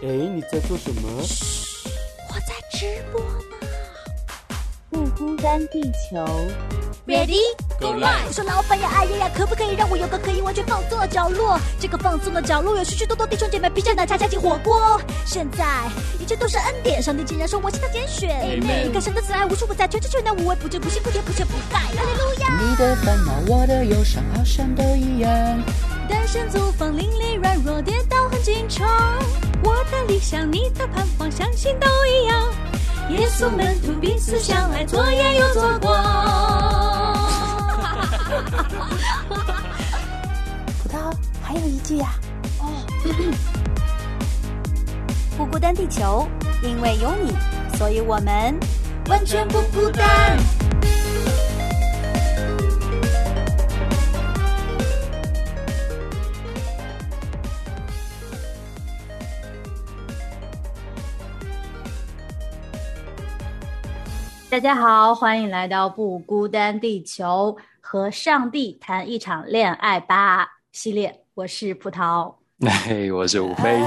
哎，你在做什么？我在直播呢。不孤单，地球。Ready Go live！我说老板呀，哎呀呀，可不可以让我有个可以完全放松的角落？这个放松的角落有许许多多弟兄姐妹披着奶茶加进火锅。现在一切都是恩典，上帝竟然说我是他拣选。Amen 你看神的慈爱无处不在，全知全能无微不至，不辛不甜不缺不败。哈利路亚！你的烦恼，我的忧伤，好像都一样。单身租房，邻里软弱，跌倒很经常。我的理想，你的盼望，相信都一样。耶稣门徒彼此相爱，左眼又左光。葡萄还有一句啊，不孤单，地球，因为有你，所以我们完全不孤单。大家好，欢迎来到不孤单地球，和上帝谈一场恋爱吧系列。我是葡萄，嘿，我是吴飞。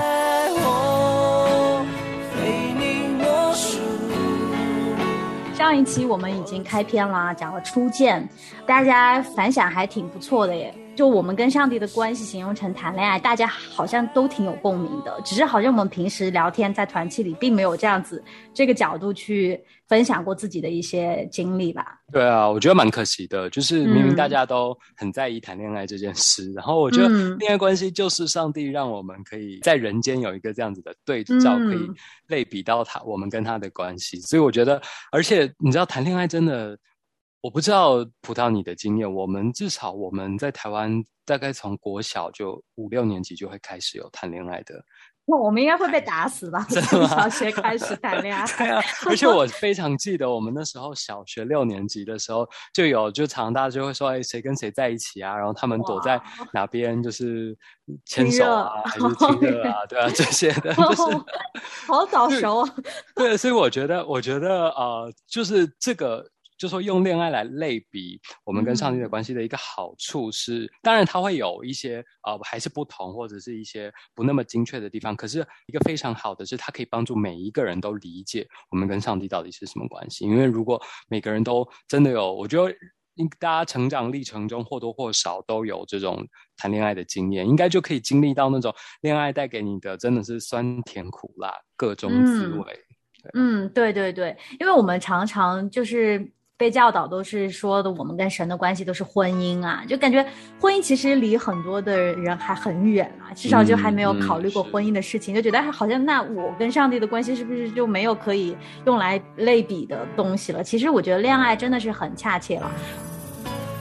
上一期我们已经开篇了，讲了初见，大家反响还挺不错的耶。就我们跟上帝的关系形容成谈恋爱，大家好像都挺有共鸣的。只是好像我们平时聊天在团契里，并没有这样子这个角度去分享过自己的一些经历吧。对啊，我觉得蛮可惜的，就是明明嗯大家都很在意谈恋爱这件事，然后我觉得嗯恋爱关系就是上帝让我们可以在人间有一个这样子的对照，嗯可以类比到他我们跟他的关系，所以我觉得，而且你知道谈恋爱真的。我不知道葡萄你的经验，我们至少我们在台湾大概从国小就五六年级就会开始有谈恋爱的，那我们应该会被打死吧？从小学开始谈恋爱，对啊，而且我非常记得我们那时候小学六年级的时候，就有就常大家就会说，哎，谁跟谁在一起啊？然后他们躲在哪边，就是牵手啊，还是亲热啊？对啊，这些的，就是好早熟啊！对，所以我觉得，我觉得呃，就是这个。就说用恋爱来类比我们跟上帝的嗯关系的一个好处是，当然它会有一些呃还是不同或者是一些不那么精确的地方，可是一个非常好的是它可以帮助每一个人都理解我们跟上帝到底是什么关系。因为如果每个人都真的有，我觉得应大家成长历程中或多或少都有这种谈恋爱的经验，应该就可以经历到那种恋爱带给你的真的是酸甜苦辣各种滋嗯味。嗯，对对对，因为我们常常就是被教导都是说的，我们跟神的关系都是婚姻啊，就感觉婚姻其实离很多的人还很远啊，至少就还没有嗯考虑过婚姻的事情，就觉得哎好像那我跟上帝的关系是不是就没有可以用来类比的东西了？其实我觉得恋爱真的是很恰切了。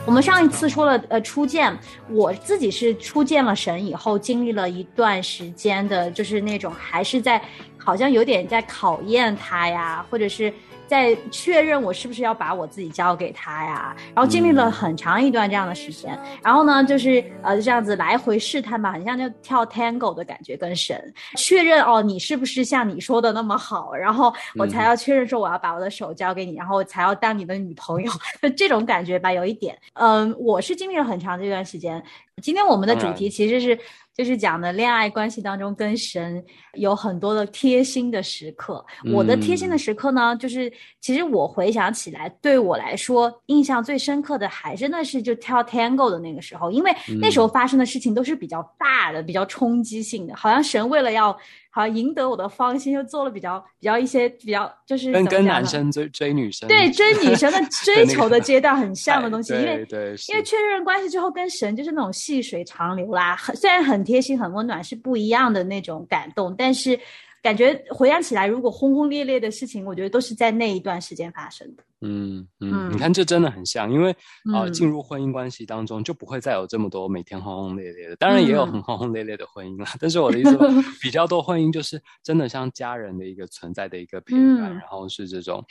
我们上一次说了，呃，初见，我自己是初见了神以后，经历了一段时间的，就是那种还是在好像有点在考验他呀，或者是在确认我是不是要把我自己交给他呀，然后经历了很长一段这样的时间，然后呢，就是呃这样子来回试探吧，很像就跳 tango 的感觉，跟神。确认哦，你是不是像你说的那么好，然后我才要确认说我要把我的手交给你，然后我才要当你的女朋友，就这种感觉吧，有一点，嗯，我是经历了很长这段时间。今天我们的主题其实是就是讲的恋爱关系当中跟神有很多的贴心的时刻。我的贴心的时刻呢，就是其实我回想起来，对我来说印象最深刻的还真的是就跳 tango 的那个时候，因为那时候发生的事情都是比较大的、比较冲击性的，好像神为了要好像赢得我的芳心，就做了比较比较一些比较就是跟跟男生追追女生，对追女生的 追求的阶段很像的哎东西，因为对对，因为确认关系之后，跟神就是那种细水长流啦，很虽然很贴心、很温暖，是不一样的那种感动，但是感觉回想起来，如果轰轰烈烈的事情，我觉得都是在那一段时间发生的。嗯嗯，嗯你看这真的很像，因为呃嗯进入婚姻关系当中就不会再有这么多每天轰轰烈烈的，当然也有嗯很轰轰烈烈的婚姻啦。但是我的意思，比较多婚姻就是真的像家人的一个存在的一个陪伴，嗯然后是这种。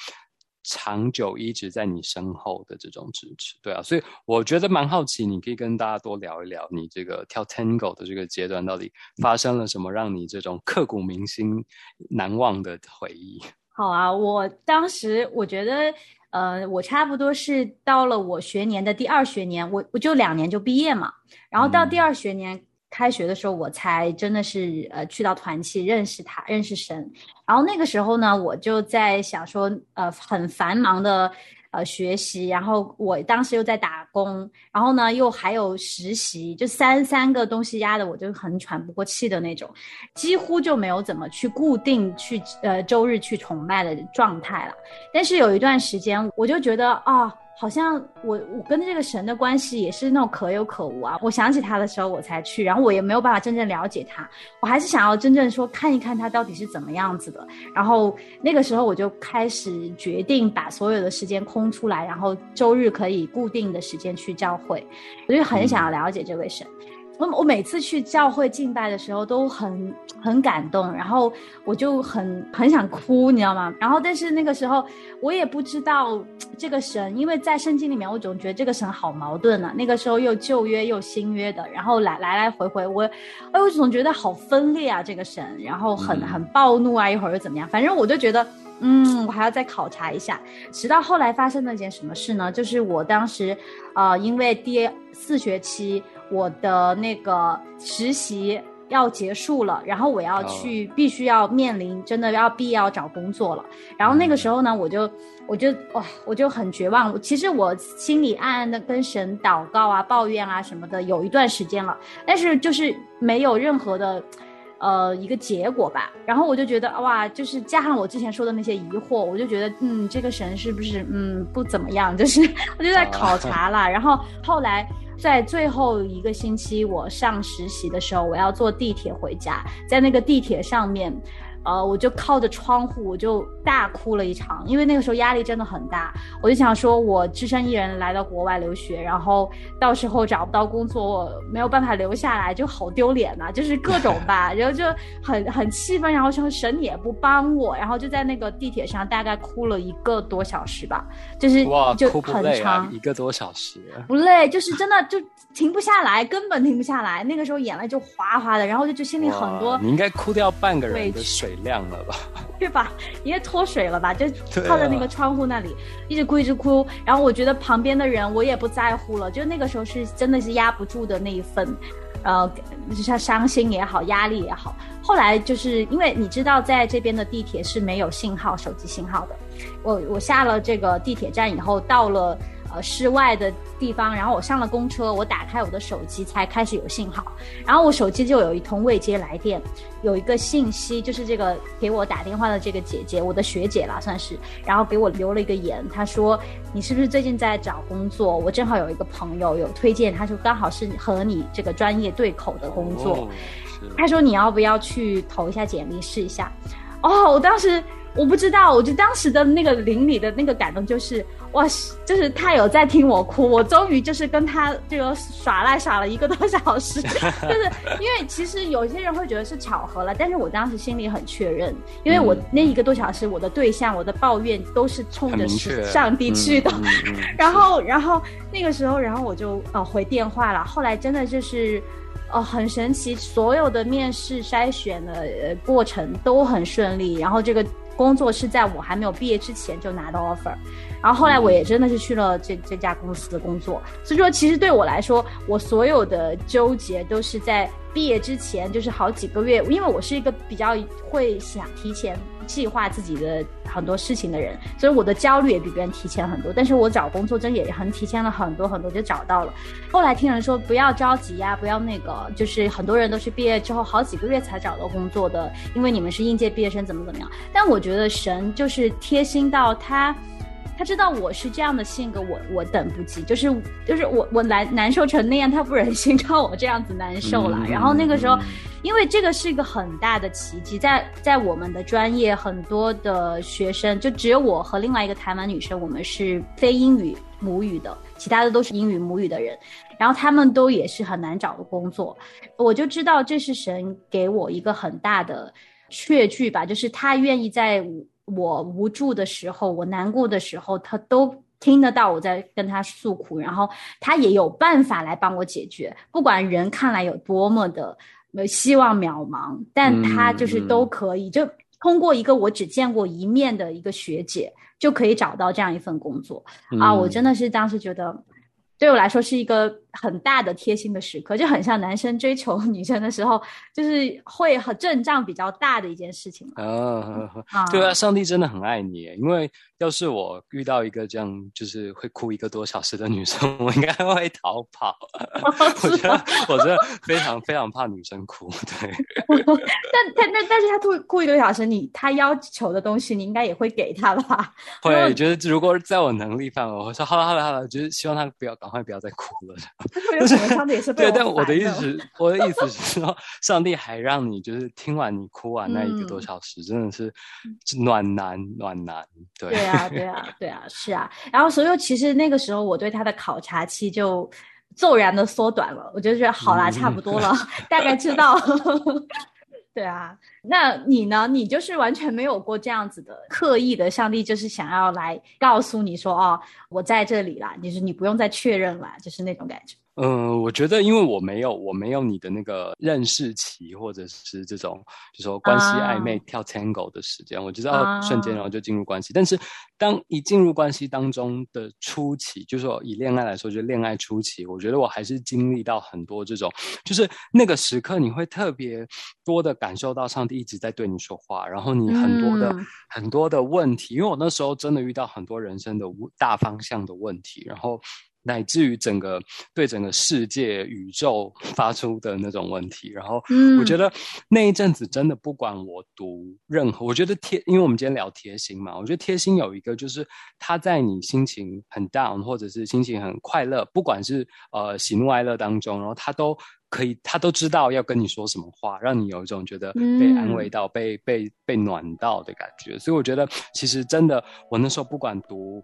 长久一直在你身后的这种支持，对啊，所以我觉得蛮好奇，你可以跟大家多聊一聊你这个跳 Tango 的这个阶段到底发生了什么，让你这种刻骨铭心、难忘的回忆。好啊，我当时我觉得，呃，我差不多是到了我学年的第二学年，我我就两年就毕业嘛，然后到第二学年开学的时候，我才真的是呃去到团契认识他，认识神。然后那个时候呢，我就在想说，呃，很繁忙的。呃，学习，然后我当时又在打工，然后呢，又还有实习，就三三个东西压的，我就很喘不过气的那种，几乎就没有怎么去固定去呃周日去崇拜的状态了。但是有一段时间，我就觉得啊。好像我我跟这个神的关系也是那种可有可无啊。我想起他的时候我才去，然后我也没有办法真正了解他。我还是想要真正说看一看他到底是怎么样子的。然后那个时候我就开始决定把所有的时间空出来，然后周日可以固定的时间去教会。我就很想要了解这位神。我我每次去教会敬拜的时候都很很感动，然后我就很很想哭，你知道吗？然后但是那个时候我也不知道这个神，因为在圣经里面我总觉得这个神好矛盾啊。那个时候又旧约又新约的，然后来来来回回，我哎我总觉得好分裂啊这个神，然后很很暴怒啊，一会儿又怎么样？反正我就觉得嗯，我还要再考察一下。直到后来发生了件什么事呢？就是我当时啊，因为第四学期。我的那个实习要结束了，然后我要去，必须要面临真的要毕业要找工作了。然后那个时候呢，我就我就哇，我就很绝望。其实我心里暗暗的跟神祷告啊、抱怨啊什么的，有一段时间了，但是就是没有任何的呃一个结果吧。然后我就觉得哇，就是加上我之前说的那些疑惑，我就觉得嗯，这个神是不是嗯不怎么样？就是我就在考察了。然后后来。在最后一个星期，我上实习的时候，我要坐地铁回家，在那个地铁上面。呃，我就靠着窗户，我就大哭了一场，因为那个时候压力真的很大。我就想说，我只身一人来到国外留学，然后到时候找不到工作，没有办法留下来，就好丢脸呐，就是各种吧，然后就很很气愤，然后说神也不帮我，然后就在那个地铁上大概哭了一个多小时吧，就是就很长，一个多小时，不累，就是真的就停不下来，根本停不下来。那个时候眼泪就哗哗的，然后就就心里很多，你应该哭掉半个人的水。水量了吧？对吧？因为脱水了吧？就靠在那个窗户那里，一直哭一直哭。然后我觉得旁边的人我也不在乎了，就那个时候是真的是压不住的那一份，呃，就像伤心也好，压力也好。后来就是因为你知道，在这边的地铁是没有信号，手机信号的。我我下了这个地铁站以后，到了。呃，室外的地方，然后我上了公车，我打开我的手机才开始有信号，然后我手机就有一通未接来电，有一个信息，就是这个给我打电话的这个姐姐，我的学姐啦算是，然后给我留了一个言，她说你是不是最近在找工作？我正好有一个朋友有推荐，他说刚好是和你这个专业对口的工作，他说你要不要去投一下简历试一下？哦，我当时。我不知道，我就当时的那个邻里的那个感动，就是哇，就是他有在听我哭，我终于就是跟他这个耍赖耍了一个多小时，就是因为其实有些人会觉得是巧合了，但是我当时心里很确认，因为我那一个多小时，我的对象，我的抱怨都是冲着上帝去的，然后，然后那个时候，然后我就呃回电话了，后来真的就是呃很神奇，所有的面试筛选的过程都很顺利，然后这个。工作是在我还没有毕业之前就拿到 offer，然后后来我也真的是去了这这家公司的工作，所以说其实对我来说，我所有的纠结都是在。毕业之前就是好几个月，因为我是一个比较会想提前计划自己的很多事情的人，所以我的焦虑也比别人提前很多。但是我找工作真也很提前了很多很多就找到了。后来听人说不要着急呀，不要那个，就是很多人都是毕业之后好几个月才找到工作的，因为你们是应届毕业生怎么怎么样。但我觉得神就是贴心到他。他知道我是这样的性格，我我等不及，就是就是我我难难受成那样，他不忍心 让我这样子难受了。然后那个时候，因为这个是一个很大的奇迹，在在我们的专业，很多的学生就只有我和另外一个台湾女生，我们是非英语母语的，其他的都是英语母语的人，然后他们都也是很难找的工作。我就知道这是神给我一个很大的确据吧，就是他愿意在。我无助的时候，我难过的时候，他都听得到我在跟他诉苦，然后他也有办法来帮我解决。不管人看来有多么的希望渺茫，但他就是都可以，就通过一个我只见过一面的一个学姐，就可以找到这样一份工作啊！我真的是当时觉得。对我来说是一个很大的贴心的时刻，就很像男生追求女生的时候，就是会很阵仗比较大的一件事情嘛。啊，啊对啊，上帝真的很爱你，因为要是我遇到一个这样就是会哭一个多小时的女生，我应该会逃跑。我觉得我真的非常非常怕女生哭，对。但但但但是他哭哭一个小时，你他要求的东西，你应该也会给他吧？会觉得如果在我能力范围，我会说好了好了好了，就是希望他不要赶快不要再哭了。有可能上帝也是对，但我的意思，我的意思是说，上帝还让你就是听完你哭完那一个多嗯小时，真的是暖男暖男。对对啊，对啊，对啊，是啊。然后，所以其实那个时候我对他的考察期就骤然的缩短了，我就觉得好啦，差不多了，大概知道。对啊，那你呢？你就是完全没有过这样子的刻意的，上帝就是想要来告诉你说，哦，我在这里啦，就是你不用再确认啦，就是那种感觉。嗯，我觉得因为我没有我没有你的那个认识期，或者是这种就说关系啊暧昧跳 tango 的时间，我知道啊瞬间然后就进入关系。但是当一进入关系当中的初期，就是说以恋爱来说，就恋爱初期，我觉得我还是经历到很多这种，就是那个时刻你会特别多的感受到上帝一直在对你说话，然后你很多的、嗯很多的问题，因为我那时候真的遇到很多人生的大方向的问题，然后。乃至于整个对整个世界、宇宙发出的那种问题，然后嗯我觉得那一阵子真的不管我读任何，我觉得贴，因为我们今天聊贴心嘛，我觉得贴心有一个就是他在你心情很 down 或者是心情很快乐，不管是呃喜怒哀乐当中，然后他都可以，他都知道要跟你说什么话，让你有一种觉得被安慰到、被被被暖到的感觉。所以我觉得其实真的，我那时候不管读。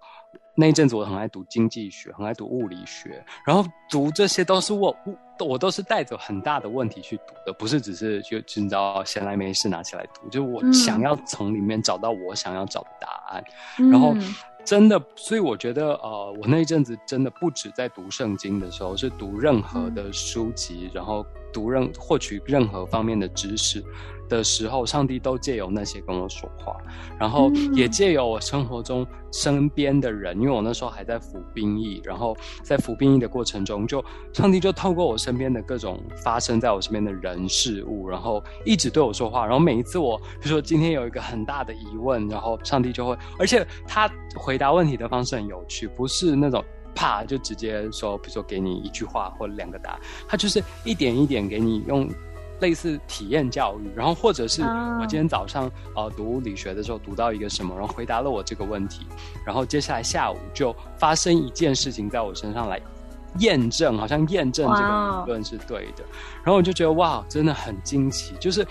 那一阵子我很爱读经济学，很爱读物理学，然后读这些都是我我都是带着很大的问题去读的，不是只是就就你知道闲来没事拿起来读，就是我嗯。想要从里面找到我想要找的答案。然后嗯真的，所以我觉得，呃，我那一阵子真的不止在读圣经的时候，是读任何的书籍，然后读任获取任何方面的知识的时候，上帝都借由那些跟我说话，然后也借由我生活中身边的人，因为我那时候还在服兵役，然后在服兵役的过程中，就上帝就透过我身边的各种发生在我身边的人事物，然后一直对我说话，然后每一次我，比如说今天有一个很大的疑问，然后上帝就会，而且他回答问题的方式很有趣，不是那种。啪就直接说，比如说给你一句话或两个答案，他就是一点一点给你用类似体验教育，然后或者是啊。我今天早上呃读物理学的时候读到一个什么，然后回答了我这个问题，然后接下来下午就发生一件事情在我身上来验证，好像验证这个理论是对的，然后我就觉得哇，真的很惊奇，就是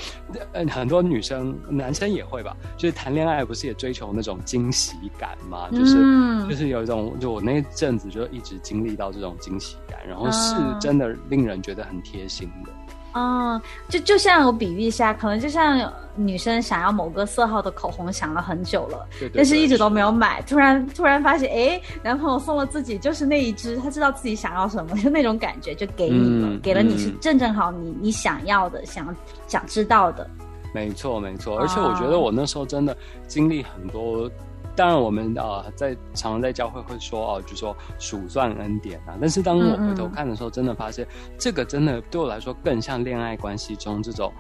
呃很多女生男生也会吧，就是谈恋爱不是也追求那种惊喜感吗，就是。嗯就是有一种，就我那阵子就一直经历到这种惊喜感，然后是啊真的令人觉得很贴心的。哦，就就像我比喻一下，可能就像女生想要某个色号的口红，想了很久了，对对但是一直都。没有买，突然突然发现，哎，男朋友送了自己就是那一支，他知道自己想要什么，就那种感觉就给你了，嗯给了你是嗯正正好你你想要的，想想知道的。没错，没错，而且我觉得我那时候真的经历很多。当然，我们呃在常常在教会会说哦，就说数算恩典啊。但是当我回头看的时候，真的发现这个真的对我来说更像恋爱关系中这种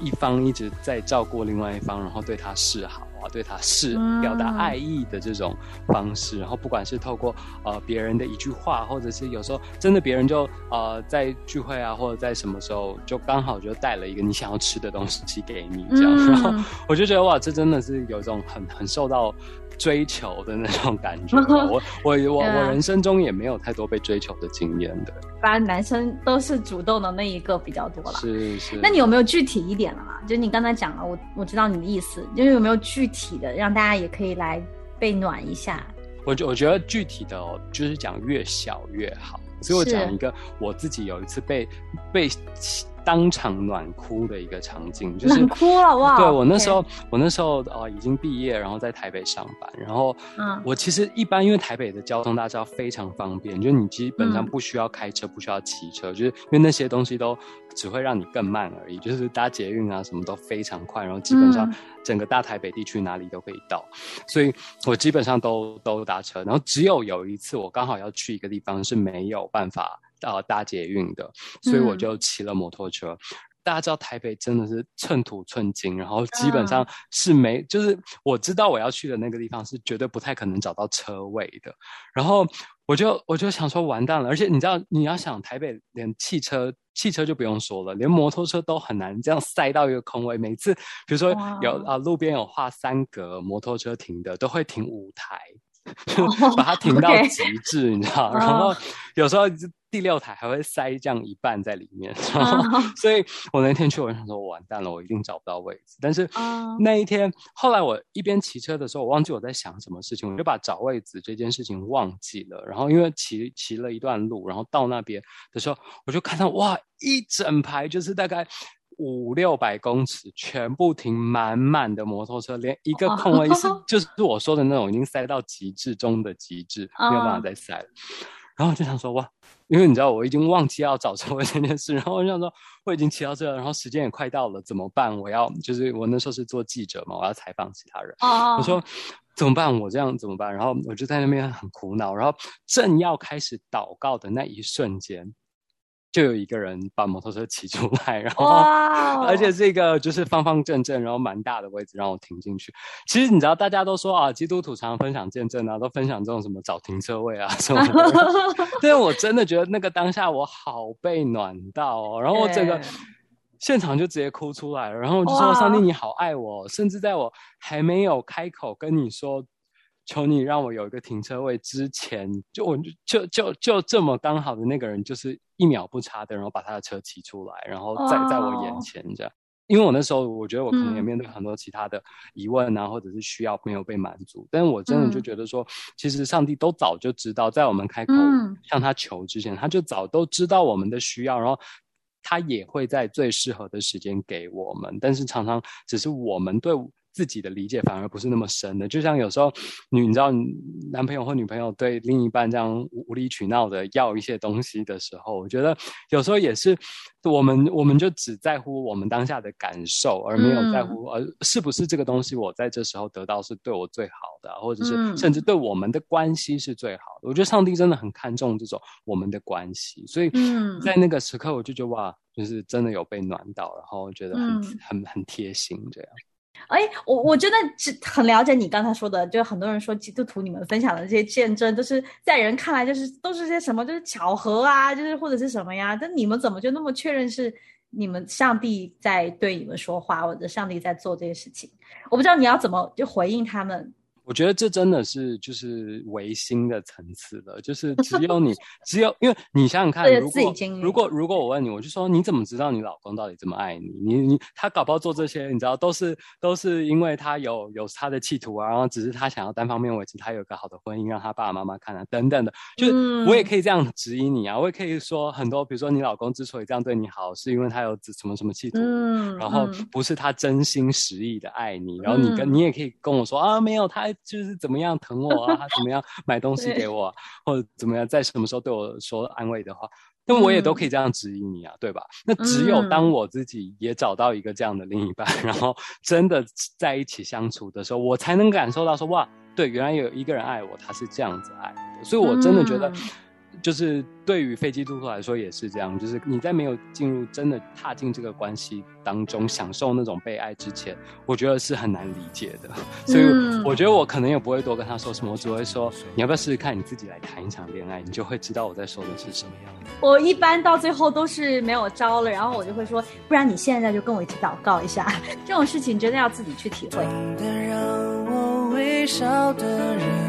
一方一直在照顾另外一方，然后对他示好啊，对他示嗯表达爱意的这种方式。然后不管是透过呃别人的一句话，或者是有时候真的别人就呃在聚会啊，或者在什么时候就刚好就带了一个你想要吃的东西给你这样，然后嗯 我就觉得哇，这真的是有一种很很受到追求的那种感觉。我我我我人生中也没有太多被追求的经验的，反正男生都是主动的那一个比较多啦。是是。那你有没有具体一点的啦？就你刚才讲了，我我知道你的意思，就是有没有具体的，让大家也可以来被暖一下？我觉我觉得具体的哦，就是讲越小越好。所以我讲一个我自己有一次被被当场暖哭的一个场景，就是冷哭了哇！对我那时候我那时候呃已经毕业，然后在台北上班，然后嗯。我其实一般因为台北的交通大家知道非常方便，就是你基本上嗯不需要开车，不需要骑车，就是因为那些东西都只会让你更慢而已，就是搭捷运啊什么都非常快，然后基本上嗯。整个大台北地区哪里都可以到，所以我基本上都都搭车，然后只有有一次我刚好要去一个地方是没有办法呃搭捷运的，所以我嗯就骑了摩托车。大家知道台北真的是寸土寸金，然后基本上是没，就是我知道我要去的那个地方是绝对不太可能找到车位的。然后我就我就想说完蛋了，而且你知道你要想台北连汽车汽车就不用说了，连摩托车都很难这样塞到一个空位。每次比如说有哇啊路边有画三格摩托车停的，都会停五台。哦把它停到极致，你知道？哦然后有时候第六台还会塞这样一半在里面，然后哦 所以我那天去，我想说，我完蛋了，我一定找不到位置。但是哦那一天，后来我一边骑车的时候，我忘记我在想什么事情，我就把找位置这件事情忘记了。然后因为骑骑了一段路，然后到那边的时候，我就看到哇，一整排就是大概。五六百公尺，全部停满满的摩托车，连一个空位是 就是我说的那种已经塞到极致中的极致，没有办法哦再塞了。然后我就想说哇，因为你知道我已经忘记要找车位这件事，然后我就想说我已经骑到这了，然后时间也快到了，怎么办？我要就是我那时候是做记者嘛，我要采访其他人，哦，我说怎么办？我这样怎么办？然后我就在那边很苦恼，然后正要开始祷告的那一瞬间，就有一个人把摩托车骑出来，然后。而且是一个就是方方正正，然后蛮大的位置让我停进去。其实你知道，大家都说啊，基督徒常常分享见证啊，都分享这种什么找停车位啊 什么的。但是我真的觉得那个当下我好被暖到哦，然后我整个现场就直接哭出来了，然后我就说：“上帝，你好爱我！”甚至在我还没有开口跟你说。求你让我有一个停车位之前，就我就就就就这么刚好的那个人，就是一秒不差的，然后把他的车骑出来，然后在在我眼哦前这样。因为我那时候我觉得我可能也嗯面对很多其他的疑问啊，或者是需要没有被满足，但是我真的就嗯觉得说，其实上帝都早就知道，在我们开口嗯向他求之前，他就早都知道我们的需要，然后他也会在最适合的时间给我们，但是常常只是我们对。自己的理解反而不是那么深的，就像有时候你你知道，男朋友或女朋友对另一半这样无无理取闹的要一些东西的时候，我觉得有时候也是我们我们就只在乎我们当下的感受，而没有在乎呃是不是这个东西我在这时候得到是对我最好的，或者是嗯。甚至对我们的关系是最好的。我觉得上帝真的很看重这种我们的关系，所以嗯。在那个时刻我就觉得哇，就是真的有被暖到，然后觉得很、嗯。很很贴心这样。哎，我我真的很了解你刚才说的，就很多人说基督徒你们分享的这些见证，都是在人看来就是都是些什么，就是巧合啊，就是或者是什么呀？但你们怎么就那么确认是你们上帝在对你们说话，或者上帝在做这些事情？我不知道你要怎么就回应他们。我觉得这真的是就是唯心的层次了，就是 只有你，只有因为你想想看，如果如果如果我问你，我就说你怎么知道你老公到底这么爱你？你你他搞不好做这些，你知道都是都是因为他有有他的企图啊，然后只是他想要单方面维持他有一个好的婚姻，让他爸爸妈妈看啊等等的，就是我也嗯。可以这样质疑你啊，我也可以说很多，比如说你老公之所以这样对你好，是因为他有什么什么企图，嗯然后嗯。不是他真心实意的爱你，然后你跟、嗯。你也可以跟我说啊，没有，他就是怎么样疼我啊，他怎么样 买东西给我、啊，或者怎么样在什么时候对我说安慰的话，那我也都嗯可以这样指引你啊，对吧？那只有嗯当我自己也找到一个这样的另一半，然后真的在一起相处的时候，我才能感受到说哇，对，原来有一个人爱我，他是这样子爱的，所以我真的觉得。嗯就是对于非基督徒来说也是这样，就是你在没有进入真的踏进这个关系当中，享受那种被爱之前，我觉得是很难理解的。所以嗯我觉得我可能也不会多跟他说什么，我只会说你要不要试试看，你自己来谈一场恋爱，你就会知道我在说的是什么样子。我一般到最后都是没有招了，然后我就会说，不然你现在就跟我一起祷告一下，这种事情真的要自己去体会。让我微笑的人，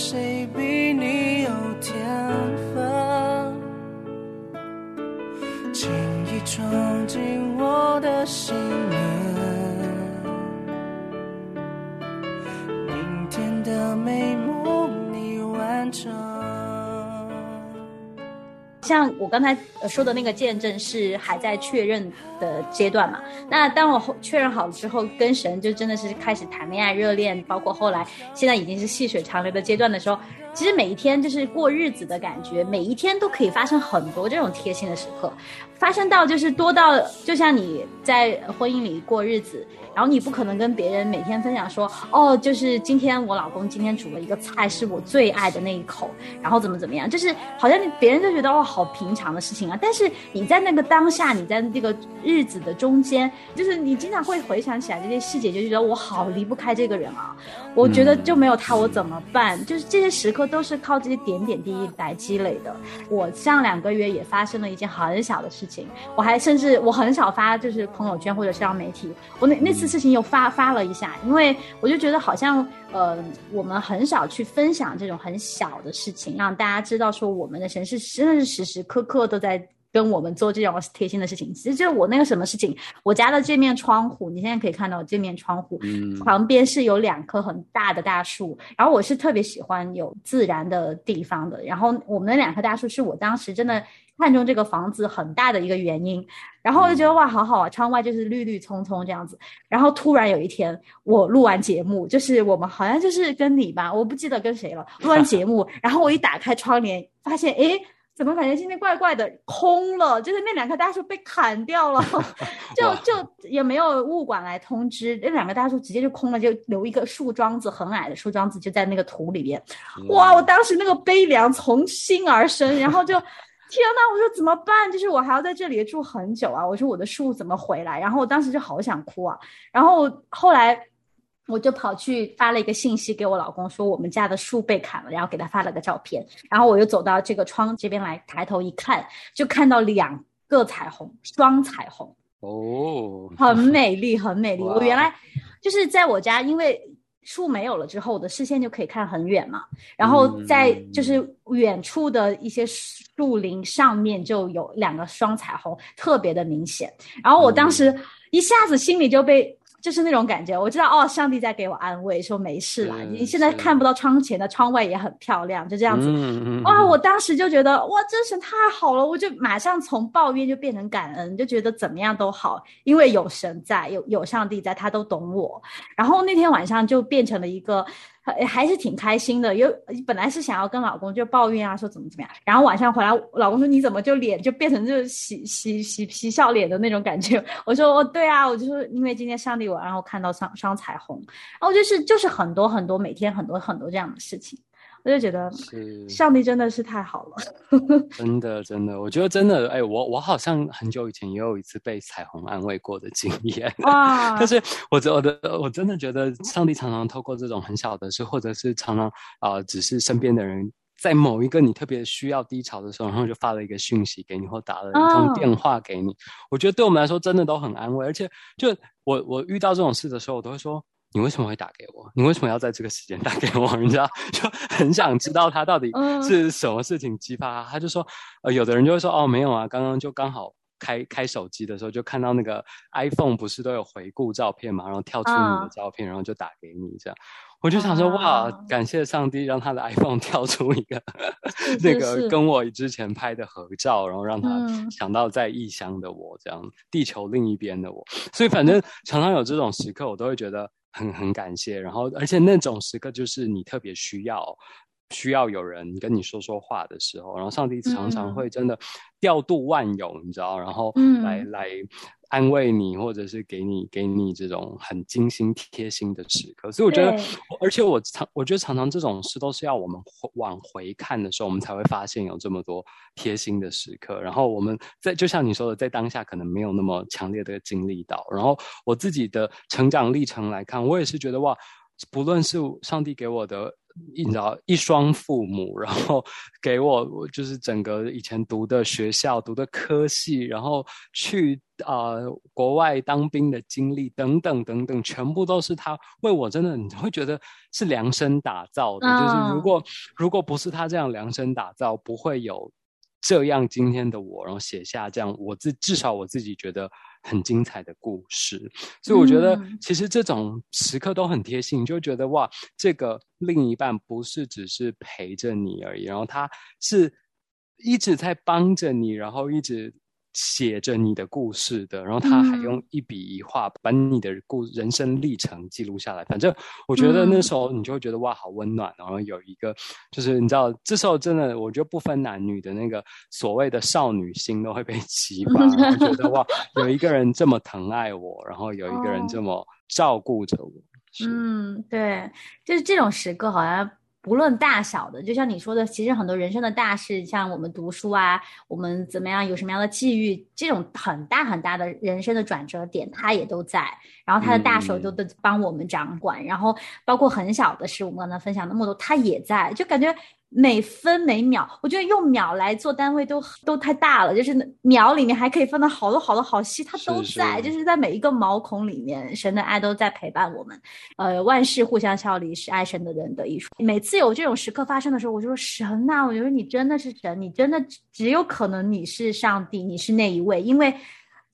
谁比你有天分，轻易闯像我刚才说的那个见证是还在确认的阶段嘛。那当我确认好了之后，跟神就真的是开始谈恋爱、热恋，包括后来现在已经是细水长流的阶段的时候，其实每一天就是过日子的感觉，每一天都可以发生很多这种贴心的时刻，发生到就是多到就像你在婚姻里过日子。然后你不可能跟别人每天分享说，哦，就是今天我老公今天煮了一个菜是我最爱的那一口，然后怎么怎么样，就是好像别人就觉得哦，好平常的事情啊。但是你在那个当下，你在这个日子的中间，就是你经常会回想起来这些细节，就觉得我好离不开这个人啊。我觉得就没有他我怎么办？就是这些时刻都是靠这些点点滴滴来积累的。我上两个月也发生了一件很小的事情，我还甚至我很少发就是朋友圈或者社交媒体，我那那次。事情又发发了一下，因为我就觉得好像呃，我们很少去分享这种很小的事情，让大家知道说我们的神是真的是时时刻刻都在跟我们做这种贴心的事情。其实就我那个什么事情，我家的这面窗户，你现在可以看到这面窗户旁边是有两棵很大的大树，然后我是特别喜欢有自然的地方的，然后我们那两棵大树是我当时真的。看中这个房子很大的一个原因，然后我就觉得哇，好好啊，窗外就是绿绿葱葱这样子。然后突然有一天，我录完节目，就是我们好像就是跟你吧，我不记得跟谁了。录完节目，然后我一打开窗帘，发现哎，怎么感觉今天怪怪的，空了，就是那两棵大树被砍掉了，就就也没有物管来通知，那两个大树直接就空了，就留一个树桩子，很矮的树桩子就在那个土里边。哇，我当时那个悲凉从心而生，然后就。天呐！我说怎么办？就是我还要在这里住很久啊！我说我的树怎么回来？然后我当时就好想哭啊！然后后来我就跑去发了一个信息给我老公，说我们家的树被砍了，然后给他发了个照片。然后我又走到这个窗这边来，抬头一看，就看到两个彩虹，双彩虹哦，很美丽，很美丽。我原来就是在我家，因为。树没有了之后，我的视线就可以看很远嘛。然后在就是远处的一些树林上面就有两个双彩虹，特别的明显。然后我当时一下子心里就被。就是那种感觉，我知道哦，上帝在给我安慰，说没事啦。你现在看不到窗前的窗外也很漂亮，就这样子。哇，我当时就觉得哇，真是太好了，我就马上从抱怨就变成感恩，就觉得怎么样都好，因为有神在，有有上帝在，他都懂我。然后那天晚上就变成了一个。还是挺开心的，因为本来是想要跟老公就抱怨啊，说怎么怎么样，然后晚上回来，老公说你怎么就脸就变成就是喜喜喜皮笑脸的那种感觉？我说哦，对啊，我就说因为今天上帝我然后看到双双彩虹，然后就是就是很多很多每天很多很多这样的事情。我就觉得，上帝真的是太好了，真的真的，我觉得真的，哎，我我好像很久以前也有一次被彩虹安慰过的经验，哇！但是我我的我真的觉得，上帝常常透过这种很小的事，或者是常常啊，只是身边的人在某一个你特别需要低潮的时候，然后就发了一个讯息给你，或打了一通电话给你，我觉得对我们来说真的都很安慰，而且就我我遇到这种事的时候，我都会说。你为什么会打给我？你为什么要在这个时间打给我？你知道，就很想知道他到底是什么事情激发他。他就说，呃，有的人就会说，哦，没有啊，刚刚就刚好开开手机的时候，就看到那个 iPhone 不是都有回顾照片嘛，然后跳出你的照片，然后就打给你这样。我就想说，哇，感谢上帝让他的 iPhone 跳出一个那个跟我之前拍的合照，然后让他想到在异乡的我，这样地球另一边的我。所以反正常常有这种时刻，我都会觉得。很很感谢，然后而且那种时刻就是你特别需要需要有人跟你说说话的时候，然后上帝常常会真的调度万有，你知道，然后来来。安慰你，或者是给你给你这种很精心贴心的时刻，所以我觉得，而且我常我觉得常常这种事都是要我们往回看的时候，我们才会发现有这么多贴心的时刻。然后我们在就像你说的，在当下可能没有那么强烈的经历到。然后我自己的成长历程来看，我也是觉得哇，不论是上帝给我的。你知道一双父母，然后给我就是整个以前读的学校、读的科系，然后去啊国外当兵的经历等等等等，全部都是他为我真的你会觉得是量身打造的。就是如果如果不是他这样量身打造，不会有这样今天的我，然后写下这样我自至少我自己觉得。很精彩的故事，所以我觉得其实这种时刻都很贴心，就觉得哇，这个另一半不是只是陪着你而已，然后他是一直在帮着你，然后一直。写着你的故事的，然后他还用一笔一画把你的故人生历程记录下来。反正我觉得那时候你就会觉得哇，好温暖。然后有一个就是你知道，这时候真的我觉得不分男女的那个所谓的少女心都会被 激发，我觉得哇，有一个人这么疼爱我，然后有一个人这么照顾着我。嗯，对，就是这种时刻好像。无论大小的，就像你说的，其实很多人生的大事，像我们读书啊，我们怎么样，有什么样的际遇，这种很大很大的人生的转折点，他也都在，然后他的大手都都帮我们掌管，然后包括很小的事，我们刚才分享那么多，他也在，就感觉。每分每秒，我觉得用秒来做单位都都太大了。就是秒里面还可以分到好多好多好细，它都在，就是在每一个毛孔里面，神的爱都在陪伴我们。呃，万事互相效力，是爱神的人的艺术。每次有这种时刻发生的时候，我就说神呐，我觉得你真的是神，你真的只有可能你是上帝，你是那一位，因为。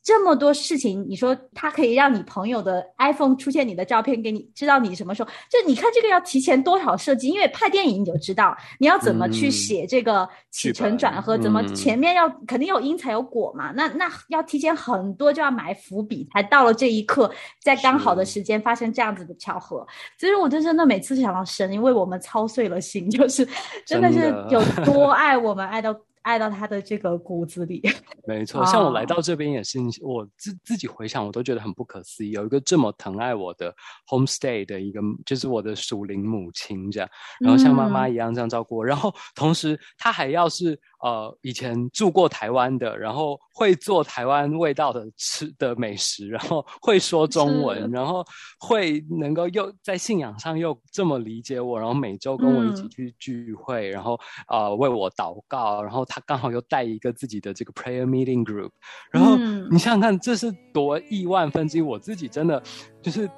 这么多事情，你说它可以让你朋友的 iPhone 出现你的照片，给你知道你什么时候？就你看这个要提前多少设计？因为拍电影你就知道你要怎么去写这个起承转合，怎么前面要肯定有因才有果嘛。那那要提前很多，就要埋伏笔，才到了这一刻，在刚好的时间发生这样子的巧合。所以，我就真的每次想到神为我们操碎了心，就是真的是 有多爱我们，爱到。爱到他的这个骨子里，没错。像我来到这边也是，我自自己回想，我都觉得很不可思议，有一个这么疼爱我的 homestay 的一个，就是我的属灵母亲这样，然后像妈妈一样这样照顾我，然后同时他还要是。呃，以前住过台湾的，然后会做台湾味道的吃的美食，然后会说中文，然后会能够又在信仰上又这么理解我，然后每周跟我一起去聚会，然后啊为我祷告，然后他刚好又带一个自己的这个 prayer meeting group，然后你想想看，这是多亿万分之一，我自己真的就是。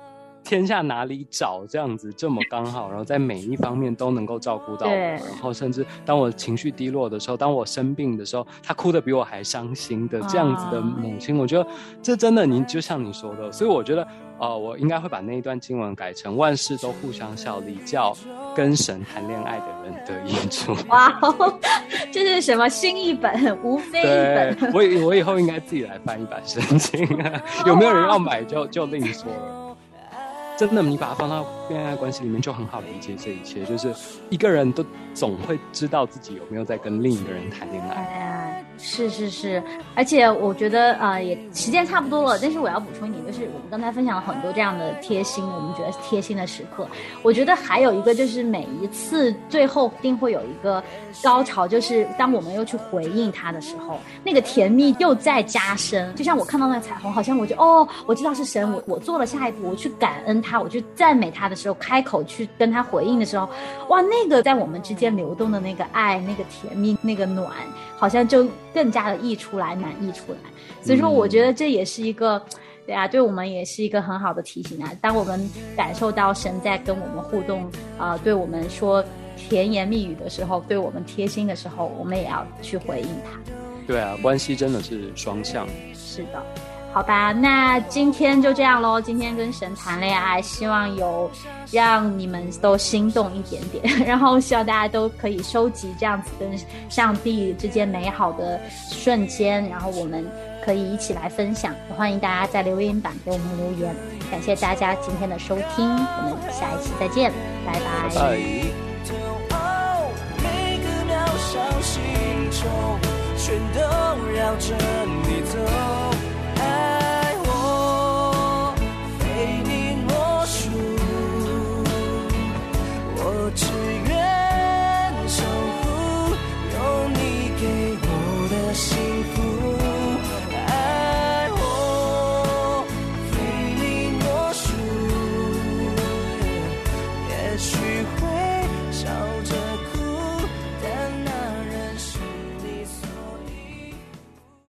天下哪里找这样子这么刚好，然后在每一方面都能够照顾到我，然后甚至当我情绪低落的时候，当我生病的时候，他哭的比我还伤心的这样子的母亲，我觉得这真的，你就像你说的，所以我觉得，呃，我应该会把那一段经文改成万事都互相效力，叫跟神谈恋爱的人得益处。哇，这是什么新译本？无非一本。我我以后应该自己来翻一版圣经，有没有人要买就就另说了。真的，你把它放到恋爱关系里面，就很好理解这一切。就是一个人都总会知道自己有没有在跟另一个人谈恋爱。是是是，而且我觉得啊，也时间差不多了。但是我要补充一点，就是我们刚才分享了很多这样的贴心，我们觉得贴心的时刻。我觉得还有一个就是每一次最后一定会有一个高潮，就是当我们又去回应他的时候，那个甜蜜又在加深。就像我看到那个彩虹，好像我就哦，我知道是神，我我做了下一步，我去感恩他，我去赞美他的时候，开口去跟他回应的时候，哇，那个在我们之间流动的那个爱，那个甜蜜，那个暖。好像就更加的溢出来，满溢出来。所以说，我觉得这也是一个，对啊，对我们也是一个很好的提醒啊。当我们感受到神在跟我们互动，啊，对我们说甜言蜜语的时候，对我们贴心的时候，我们也要去回应他。对啊，关系真的是双向。是的。好吧，那今天就这样喽。今天跟神谈恋爱，希望有让你们都心动一点点，然后希望大家都可以收集这样子跟上帝之间美好的瞬间，然后我们可以一起来分享。欢迎大家在留言板给我们留言。感谢大家今天的收听，我们下一期再见，拜拜。